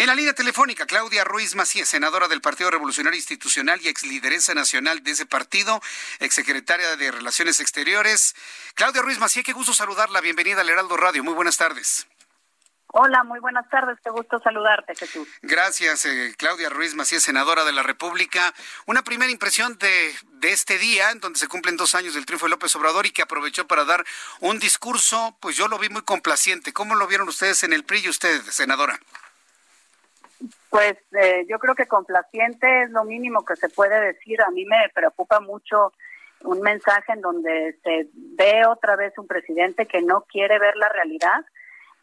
En la línea telefónica, Claudia Ruiz Macías, senadora del Partido Revolucionario Institucional y ex lideresa nacional de ese partido, ex secretaria de Relaciones Exteriores. Claudia Ruiz Macías, qué gusto saludarla. Bienvenida al Heraldo Radio. Muy buenas tardes. Hola, muy buenas tardes. Qué gusto saludarte, Jesús. Gracias, eh, Claudia Ruiz Macías, senadora de la República. Una primera impresión de, de este día, en donde se cumplen dos años del triunfo de López Obrador y que aprovechó para dar un discurso, pues yo lo vi muy complaciente. ¿Cómo lo vieron ustedes en el PRI y usted, senadora? Pues eh, yo creo que complaciente es lo mínimo que se puede decir. A mí me preocupa mucho un mensaje en donde se ve otra vez un presidente que no quiere ver la realidad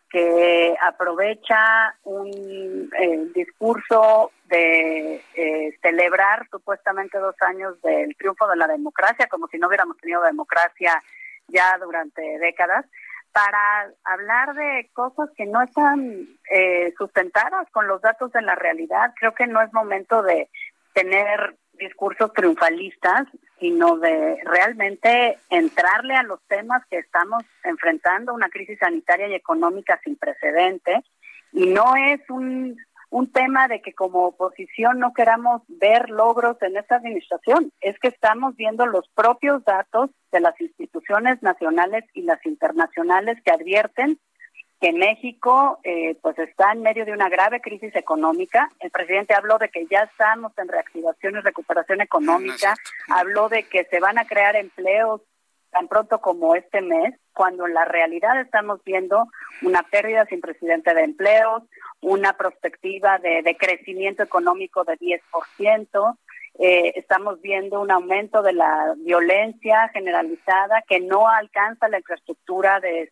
que aprovecha un eh, discurso de eh, celebrar supuestamente dos años del triunfo de la democracia, como si no hubiéramos tenido democracia ya durante décadas, para hablar de cosas que no están eh, sustentadas con los datos de la realidad. Creo que no es momento de tener discursos triunfalistas, sino de realmente entrarle a los temas que estamos enfrentando, una crisis sanitaria y económica sin precedente. Y no es un, un tema de que como oposición no queramos ver logros en esta administración, es que estamos viendo los propios datos de las instituciones nacionales y las internacionales que advierten que México eh, pues está en medio de una grave crisis económica. El presidente habló de que ya estamos en reactivación y recuperación económica, habló de que se van a crear empleos tan pronto como este mes, cuando en la realidad estamos viendo una pérdida sin precedente de empleos, una perspectiva de, de crecimiento económico de 10%, eh, estamos viendo un aumento de la violencia generalizada que no alcanza la infraestructura de,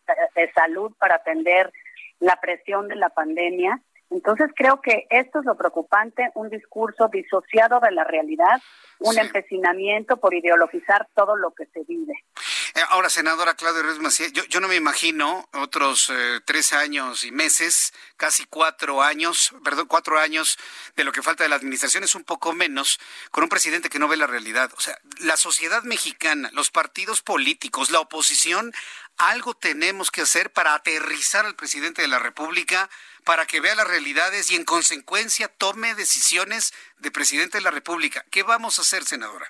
salud para atender la presión de la pandemia. Entonces creo que esto es lo preocupante, un discurso disociado de la realidad, un empecinamiento por ideologizar todo lo que se vive. Eh, ahora, senadora Claudia Ruiz Macías, yo, no me imagino otros eh, tres años y meses, casi cuatro años, perdón, cuatro años de lo que falta de la administración, es un poco menos, con un presidente que no ve la realidad. O sea, la sociedad mexicana, los partidos políticos, la oposición, algo tenemos que hacer para aterrizar al presidente de la República, para que vea las realidades y en consecuencia tome decisiones de presidente de la República. ¿Qué vamos a hacer, senadora?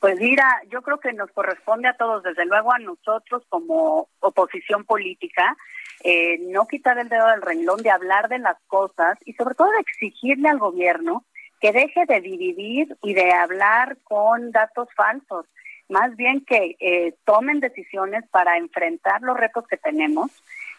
Pues mira, yo creo que nos corresponde a todos, desde luego a nosotros como oposición política, eh, no quitar el dedo del renglón de hablar de las cosas y sobre todo de exigirle al gobierno que deje de dividir y de hablar con datos falsos, más bien que eh, tomen decisiones para enfrentar los retos que tenemos.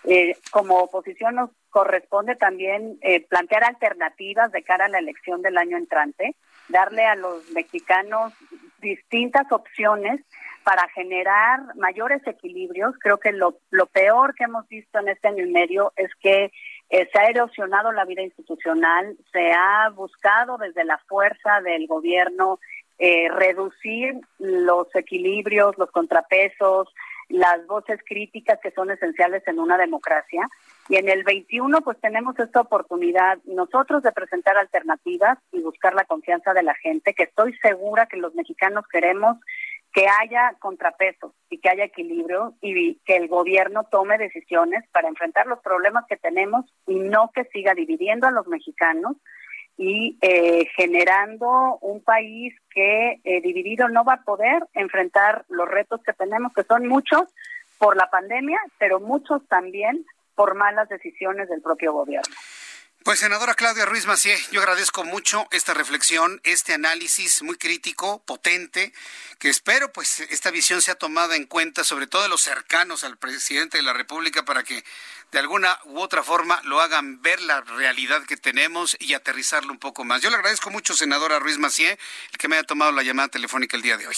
Eh, como oposición nos corresponde también plantear alternativas de cara a la elección del año entrante, darle a los mexicanos distintas opciones para generar mayores equilibrios. Creo que lo, lo peor que hemos visto en este año y medio es que eh, se ha erosionado la vida institucional, se ha buscado desde la fuerza del gobierno eh, reducir los equilibrios, los contrapesos, las voces críticas que son esenciales en una democracia. Y en el 21 pues tenemos esta oportunidad nosotros de presentar alternativas y buscar la confianza de la gente, que estoy segura que los mexicanos queremos que haya contrapesos y que haya equilibrio y que el gobierno tome decisiones para enfrentar los problemas que tenemos y no que siga dividiendo a los mexicanos y eh, generando un país que eh, dividido no va a poder enfrentar los retos que tenemos, que son muchos por la pandemia, pero muchos también por malas decisiones del propio gobierno. Pues senadora Claudia Ruiz Macié, yo agradezco mucho esta reflexión, este análisis muy crítico, potente, que espero pues esta visión sea tomada en cuenta, sobre todo de los cercanos al presidente de la República, para que de alguna u otra forma lo hagan ver la realidad que tenemos y aterrizarlo un poco más. Yo le agradezco mucho, senadora Ruiz Macié, el que me haya tomado la llamada telefónica el día de hoy.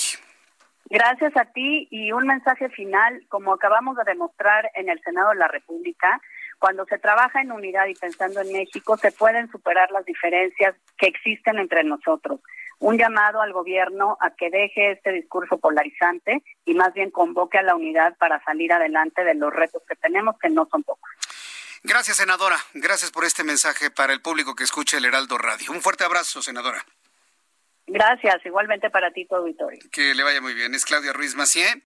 Gracias a ti y un mensaje final, como acabamos de demostrar en el Senado de la República, cuando se trabaja en unidad y pensando en México, se pueden superar las diferencias que existen entre nosotros. Un llamado al gobierno a que deje este discurso polarizante y más bien convoque a la unidad para salir adelante de los retos que tenemos, que no son pocos. Gracias, senadora. Gracias por este mensaje para el público que escucha el Heraldo Radio. Un fuerte abrazo, senadora. Gracias, igualmente para ti, tu auditorio. Que le vaya muy bien. Es Claudia Ruiz Macié.